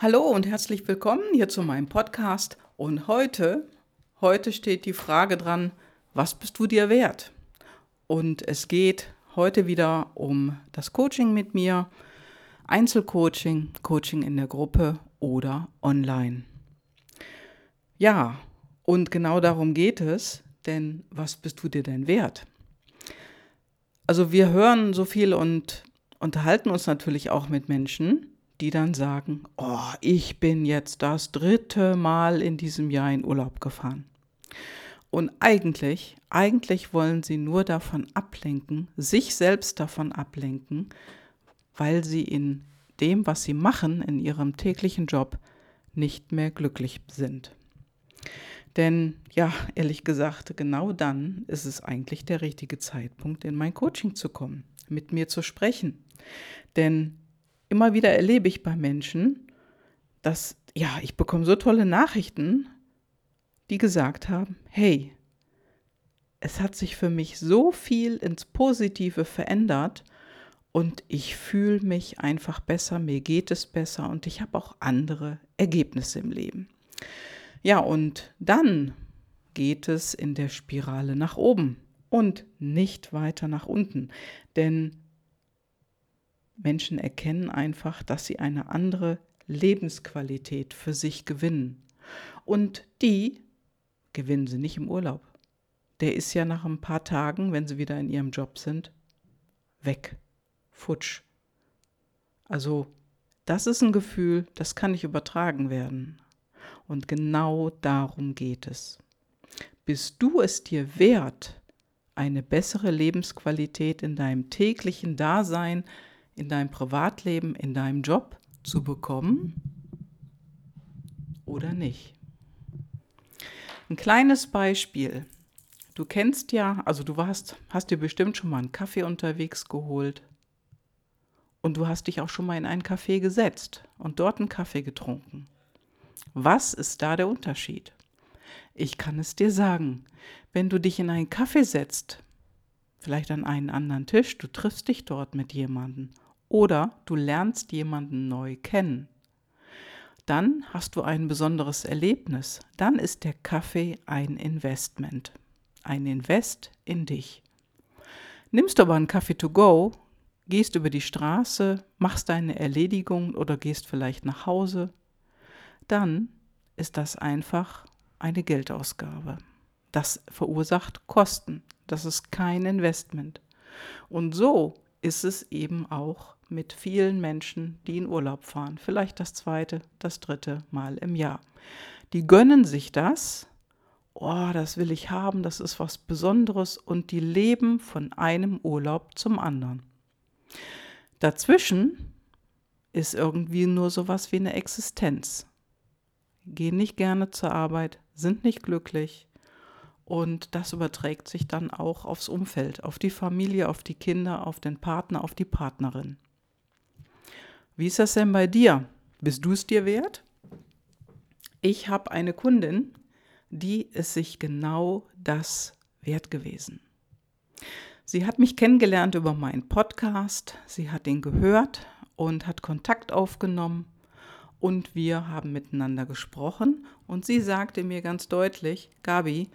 Hallo und herzlich willkommen hier zu meinem Podcast. Und heute, heute steht die Frage dran, was bist du dir wert? Und es geht heute wieder um das Coaching mit mir, Einzelcoaching, Coaching in der Gruppe oder online. Ja, und genau darum geht es, denn was bist du dir denn wert? Also wir hören so viel und unterhalten uns natürlich auch mit Menschen, die dann sagen, oh, ich bin jetzt das dritte Mal in diesem Jahr in Urlaub gefahren. Und eigentlich, eigentlich wollen sie nur davon ablenken, sich selbst davon ablenken, weil sie in dem, was sie machen, in ihrem täglichen Job, nicht mehr glücklich sind. Denn ja, ehrlich gesagt, genau dann ist es eigentlich der richtige Zeitpunkt, in mein Coaching zu kommen, mit mir zu sprechen. Denn immer wieder erlebe ich bei Menschen, dass, ja, ich bekomme so tolle Nachrichten, die gesagt haben, hey, es hat sich für mich so viel ins Positive verändert und ich fühle mich einfach besser, mir geht es besser und ich habe auch andere Ergebnisse im Leben. Ja, und dann geht es in der Spirale nach oben und nicht weiter nach unten, denn Menschen erkennen einfach, dass sie eine andere Lebensqualität für sich gewinnen. Und die gewinnen sie nicht im Urlaub. Der ist ja nach ein paar Tagen, wenn sie wieder in ihrem Job sind, weg, futsch. Also das ist ein Gefühl, das kann nicht übertragen werden. Und genau darum geht es. Bist du es dir wert, eine bessere Lebensqualität in deinem täglichen Dasein in deinem Privatleben, in deinem Job zu bekommen oder nicht. Ein kleines Beispiel. Du kennst ja, also du warst, hast dir bestimmt schon mal einen Kaffee unterwegs geholt und du hast dich auch schon mal in einen Café gesetzt und dort einen Kaffee getrunken. Was ist da der Unterschied? Ich kann es dir sagen. Wenn du dich in einen Kaffee setzt, vielleicht an einen anderen Tisch, du triffst dich dort mit jemandem oder du lernst jemanden neu kennen. Dann hast du ein besonderes Erlebnis. Dann ist der Kaffee ein Investment. Ein Invest in dich. Nimmst du aber einen Kaffee to go, gehst über die Straße, machst deine Erledigung oder gehst vielleicht nach Hause, dann ist das einfach eine Geldausgabe. Das verursacht Kosten. Das ist kein Investment. Und so ist es eben auch mit vielen Menschen, die in Urlaub fahren. Vielleicht das zweite, das dritte Mal im Jahr. Die gönnen sich das. Oh, das will ich haben, das ist was Besonderes und die leben von einem Urlaub zum anderen. Dazwischen ist irgendwie nur sowas wie eine Existenz. Gehen nicht gerne zur Arbeit, sind nicht glücklich, und das überträgt sich dann auch aufs Umfeld, auf die Familie, auf die Kinder, auf den Partner, auf die Partnerin. Wie ist das denn bei dir? Bist du es dir wert? Ich habe eine Kundin, die ist sich genau das wert gewesen. Sie hat mich kennengelernt über meinen Podcast, sie hat ihn gehört und hat Kontakt aufgenommen und wir haben miteinander gesprochen und sie sagte mir ganz deutlich, Gabi,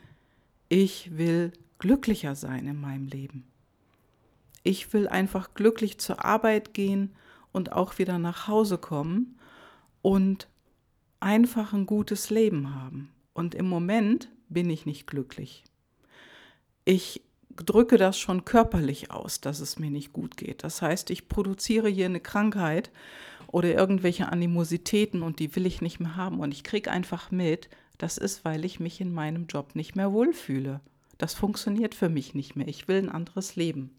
ich will glücklicher sein in meinem Leben. Ich will einfach glücklich zur Arbeit gehen und auch wieder nach Hause kommen und einfach ein gutes Leben haben. Und im Moment bin ich nicht glücklich. Ich drücke das schon körperlich aus, dass es mir nicht gut geht. Das heißt, ich produziere hier eine Krankheit oder irgendwelche Animositäten und die will ich nicht mehr haben. Und ich kriege einfach mit, das ist, weil ich mich in meinem Job nicht mehr wohlfühle. Das funktioniert für mich nicht mehr. Ich will ein anderes Leben.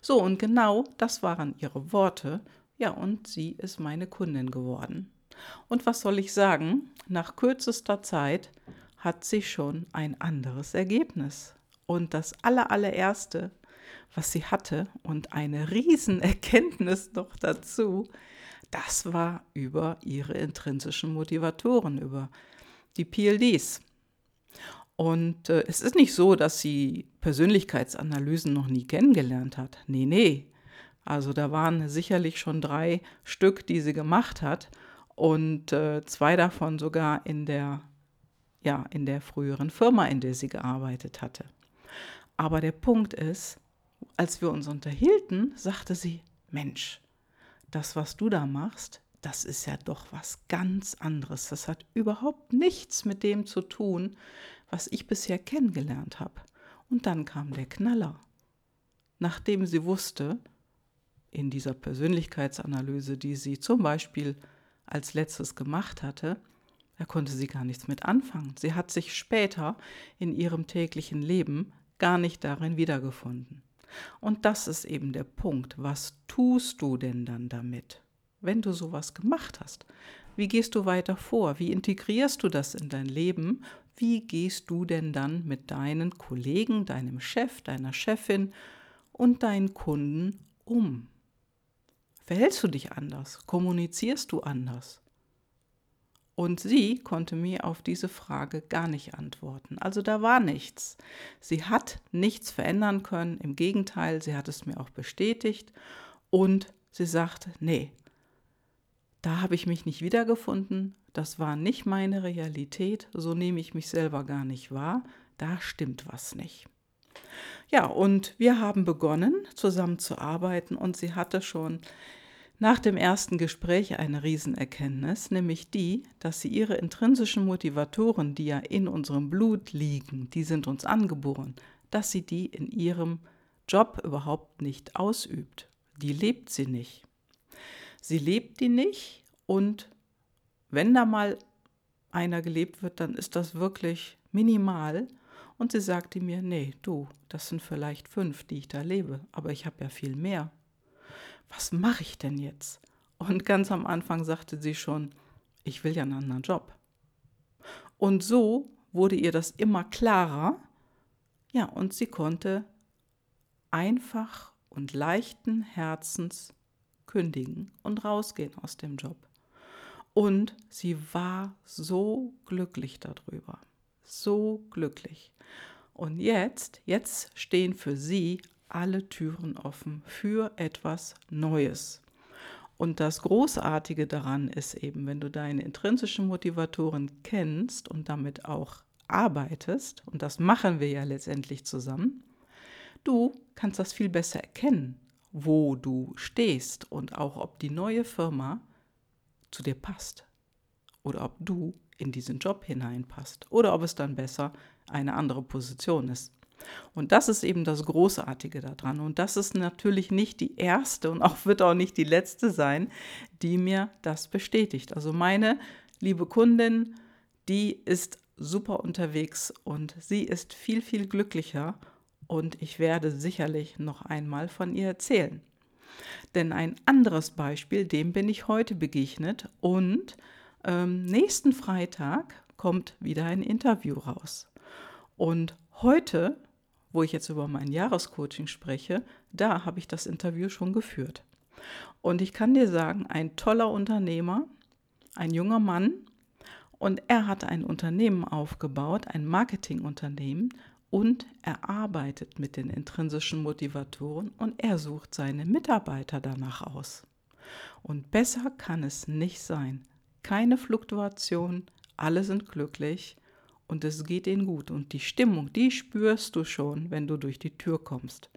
So, und genau das waren ihre Worte. Ja, und sie ist meine Kundin geworden. Und was soll ich sagen? Nach kürzester Zeit hat sie schon ein anderes Ergebnis. Und das allerallererste, was sie hatte und eine Riesenerkenntnis noch dazu, das war über ihre intrinsischen Motivatoren, über die PLDs. Und äh, es ist nicht so, dass sie Persönlichkeitsanalysen noch nie kennengelernt hat. Nee, nee. Also da waren sicherlich schon drei Stück, die sie gemacht hat. und äh, zwei davon sogar in der, ja, in der früheren Firma, in der sie gearbeitet hatte. Aber der Punkt ist, als wir uns unterhielten, sagte sie, Mensch, das, was du da machst, das ist ja doch was ganz anderes. Das hat überhaupt nichts mit dem zu tun, was ich bisher kennengelernt habe. Und dann kam der Knaller. Nachdem sie wusste, in dieser Persönlichkeitsanalyse, die sie zum Beispiel als letztes gemacht hatte, da konnte sie gar nichts mit anfangen. Sie hat sich später in ihrem täglichen Leben gar nicht darin wiedergefunden. Und das ist eben der Punkt. Was tust du denn dann damit, wenn du sowas gemacht hast? Wie gehst du weiter vor? Wie integrierst du das in dein Leben? Wie gehst du denn dann mit deinen Kollegen, deinem Chef, deiner Chefin und deinen Kunden um? Verhältst du dich anders? Kommunizierst du anders? Und sie konnte mir auf diese Frage gar nicht antworten. Also da war nichts. Sie hat nichts verändern können. Im Gegenteil, sie hat es mir auch bestätigt. Und sie sagte, nee, da habe ich mich nicht wiedergefunden. Das war nicht meine Realität. So nehme ich mich selber gar nicht wahr. Da stimmt was nicht. Ja, und wir haben begonnen, zusammen zu arbeiten und sie hatte schon nach dem ersten Gespräch eine Riesenerkenntnis, nämlich die, dass sie ihre intrinsischen Motivatoren, die ja in unserem Blut liegen, die sind uns angeboren, dass sie die in ihrem Job überhaupt nicht ausübt. Die lebt sie nicht. Sie lebt die nicht und wenn da mal einer gelebt wird, dann ist das wirklich minimal. Und sie sagte mir, nee, du, das sind vielleicht fünf, die ich da lebe, aber ich habe ja viel mehr was mache ich denn jetzt? Und ganz am Anfang sagte sie schon, ich will ja einen anderen Job. Und so wurde ihr das immer klarer. Ja, und sie konnte einfach und leichten Herzens kündigen und rausgehen aus dem Job. Und sie war so glücklich darüber. So glücklich. Und jetzt, jetzt stehen für sie alle Türen offen für etwas Neues. Und das Großartige daran ist eben, wenn du deine intrinsischen Motivatoren kennst und damit auch arbeitest, und das machen wir ja letztendlich zusammen, du kannst das viel besser erkennen, wo du stehst und auch ob die neue Firma zu dir passt oder ob du in diesen Job hineinpasst oder ob es dann besser eine andere Position ist. Und das ist eben das Großartige daran. Und das ist natürlich nicht die erste und auch wird auch nicht die letzte sein, die mir das bestätigt. Also meine liebe Kundin, die ist super unterwegs und sie ist viel, viel glücklicher und ich werde sicherlich noch einmal von ihr erzählen. Denn ein anderes Beispiel, dem bin ich heute begegnet und ähm, nächsten Freitag kommt wieder ein Interview raus. Und heute wo ich jetzt über mein Jahrescoaching spreche, da habe ich das Interview schon geführt. Und ich kann dir sagen, ein toller Unternehmer, ein junger Mann, und er hat ein Unternehmen aufgebaut, ein Marketingunternehmen, und er arbeitet mit den intrinsischen Motivatoren und er sucht seine Mitarbeiter danach aus. Und besser kann es nicht sein. Keine Fluktuation, alle sind glücklich und es geht ihnen gut. Und die Stimmung, die spürst du schon, wenn du durch die Tür kommst.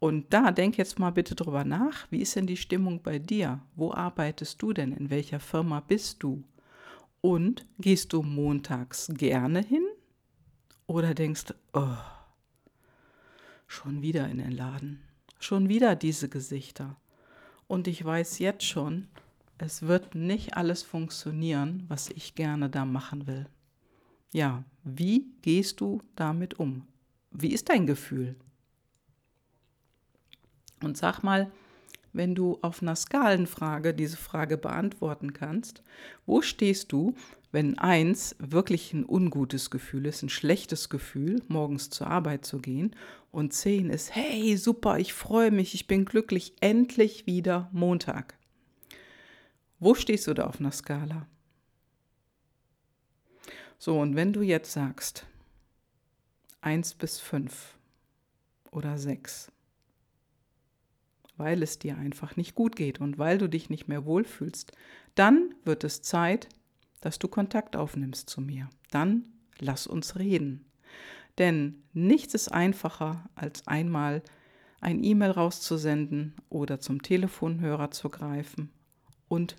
Und da denk jetzt mal bitte drüber nach, wie ist denn die Stimmung bei dir? Wo arbeitest du denn? In welcher Firma bist du? Und gehst du montags gerne hin? Oder denkst, oh, schon wieder in den Laden, schon wieder diese Gesichter. Und ich weiß jetzt schon, es wird nicht alles funktionieren, was ich gerne da machen will. Ja, wie gehst du damit um? Wie ist dein Gefühl? Und sag mal, wenn du auf einer Skalenfrage diese Frage beantworten kannst, wo stehst du, wenn eins wirklich ein ungutes Gefühl ist, ein schlechtes Gefühl, morgens zur Arbeit zu gehen, und zehn ist, hey, super, ich freue mich, ich bin glücklich, endlich wieder Montag. Wo stehst du da auf einer Skala? So, und wenn du jetzt sagst, 1 bis 5 oder 6, weil es dir einfach nicht gut geht und weil du dich nicht mehr wohlfühlst, dann wird es Zeit, dass du Kontakt aufnimmst zu mir. Dann lass uns reden. Denn nichts ist einfacher, als einmal ein E-Mail rauszusenden oder zum Telefonhörer zu greifen und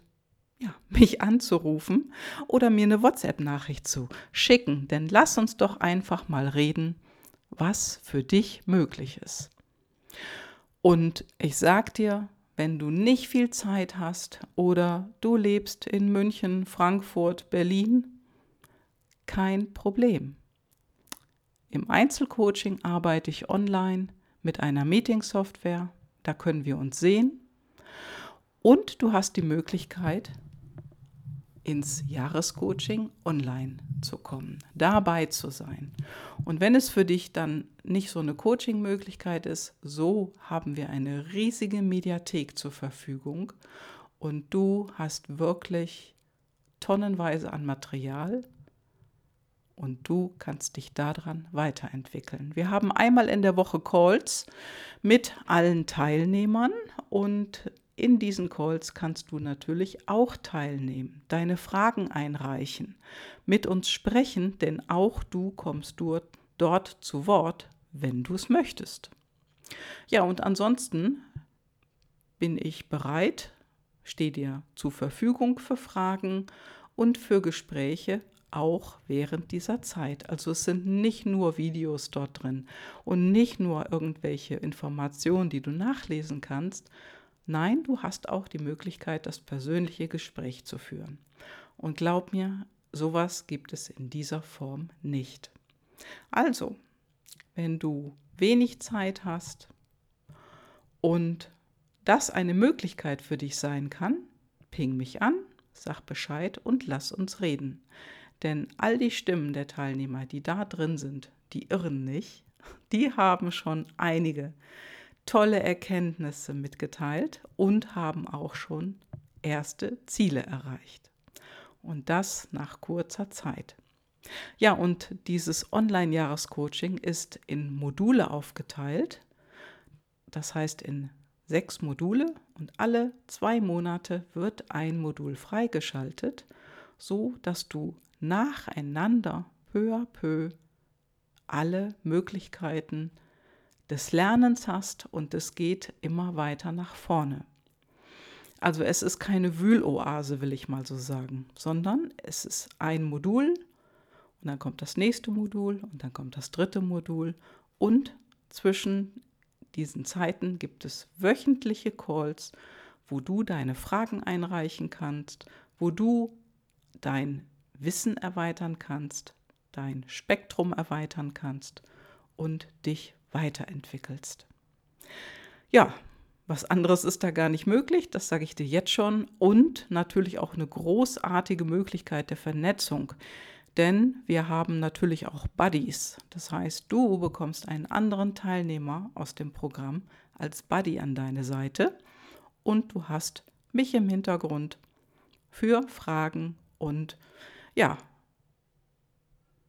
ja, mich anzurufen oder mir eine WhatsApp-Nachricht zu schicken. Denn lass uns doch einfach mal reden, was für dich möglich ist. Und ich sag dir, wenn du nicht viel Zeit hast oder du lebst in München, Frankfurt, Berlin, kein Problem. Im Einzelcoaching arbeite ich online mit einer Meeting-Software. Da können wir uns sehen. Und du hast die Möglichkeit, ins Jahrescoaching online zu kommen, dabei zu sein. Und wenn es für dich dann nicht so eine Coaching-Möglichkeit ist, so haben wir eine riesige Mediathek zur Verfügung und du hast wirklich tonnenweise an Material und du kannst dich daran weiterentwickeln. Wir haben einmal in der Woche Calls mit allen Teilnehmern und in diesen Calls kannst du natürlich auch teilnehmen, deine Fragen einreichen, mit uns sprechen, denn auch du kommst dort, dort zu Wort, wenn du es möchtest. Ja, und ansonsten bin ich bereit, stehe dir zur Verfügung für Fragen und für Gespräche auch während dieser Zeit. Also es sind nicht nur Videos dort drin und nicht nur irgendwelche Informationen, die du nachlesen kannst, Nein, du hast auch die Möglichkeit, das persönliche Gespräch zu führen. Und glaub mir, sowas gibt es in dieser Form nicht. Also, wenn du wenig Zeit hast und das eine Möglichkeit für dich sein kann, ping mich an, sag Bescheid und lass uns reden. Denn all die Stimmen der Teilnehmer, die da drin sind, die irren nicht, die haben schon einige tolle Erkenntnisse mitgeteilt und haben auch schon erste Ziele erreicht. Und das nach kurzer Zeit. Ja, und dieses Online-Jahrescoaching ist in Module aufgeteilt. Das heißt in sechs Module und alle zwei Monate wird ein Modul freigeschaltet, so dass du nacheinander peu à peu alle Möglichkeiten des Lernens hast und es geht immer weiter nach vorne. Also es ist keine Wühloase, will ich mal so sagen, sondern es ist ein Modul und dann kommt das nächste Modul und dann kommt das dritte Modul und zwischen diesen Zeiten gibt es wöchentliche Calls, wo du deine Fragen einreichen kannst, wo du dein Wissen erweitern kannst, dein Spektrum erweitern kannst und dich weiterentwickelst. Ja, was anderes ist da gar nicht möglich, das sage ich dir jetzt schon. Und natürlich auch eine großartige Möglichkeit der Vernetzung. Denn wir haben natürlich auch Buddies. Das heißt, du bekommst einen anderen Teilnehmer aus dem Programm als Buddy an deine Seite. Und du hast mich im Hintergrund für Fragen und ja,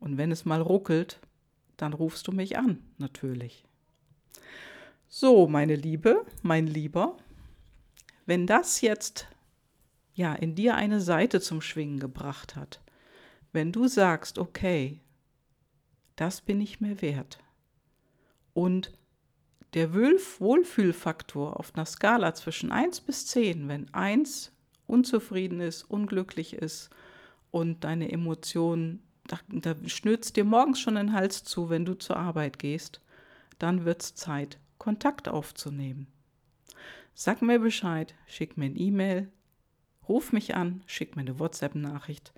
und wenn es mal ruckelt, dann rufst du mich an, natürlich. So, meine Liebe, mein Lieber, wenn das jetzt ja in dir eine Seite zum Schwingen gebracht hat, wenn du sagst, okay, das bin ich mir wert und der Wohlfühlfaktor auf einer Skala zwischen 1 bis 10, wenn 1 unzufrieden ist, unglücklich ist und deine Emotionen da, da schnürzt dir morgens schon den Hals zu, wenn du zur Arbeit gehst, dann wird es Zeit, Kontakt aufzunehmen. Sag mir Bescheid, schick mir ein E-Mail, ruf mich an, schick mir eine WhatsApp-Nachricht.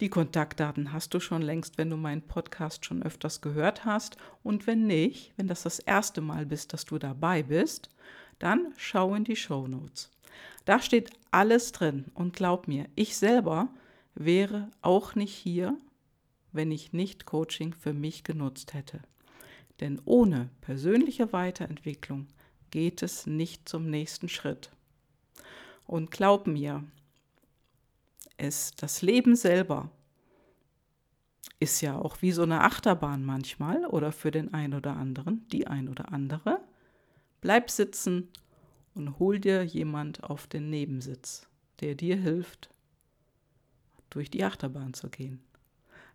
Die Kontaktdaten hast du schon längst, wenn du meinen Podcast schon öfters gehört hast. Und wenn nicht, wenn das das erste Mal bist, dass du dabei bist, dann schau in die Show Notes. Da steht alles drin. Und glaub mir, ich selber wäre auch nicht hier, wenn ich nicht Coaching für mich genutzt hätte. Denn ohne persönliche Weiterentwicklung geht es nicht zum nächsten Schritt. Und glaub mir, es, das Leben selber ist ja auch wie so eine Achterbahn manchmal oder für den einen oder anderen, die ein oder andere. Bleib sitzen und hol dir jemand auf den Nebensitz, der dir hilft, durch die Achterbahn zu gehen.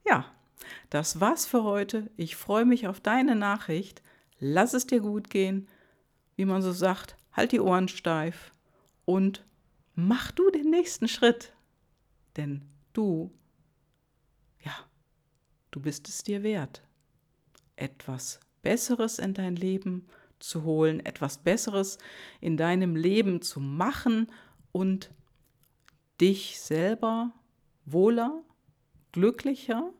Ja, das war's für heute. Ich freue mich auf deine Nachricht. Lass es dir gut gehen. Wie man so sagt, halt die Ohren steif und mach du den nächsten Schritt. Denn du, ja, du bist es dir wert, etwas Besseres in dein Leben zu holen, etwas Besseres in deinem Leben zu machen und dich selber wohler, glücklicher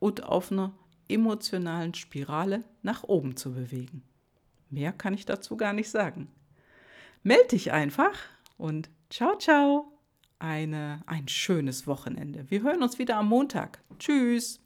und auf einer emotionalen Spirale nach oben zu bewegen. Mehr kann ich dazu gar nicht sagen. Meld dich einfach und ciao, ciao. Eine, ein schönes Wochenende. Wir hören uns wieder am Montag. Tschüss.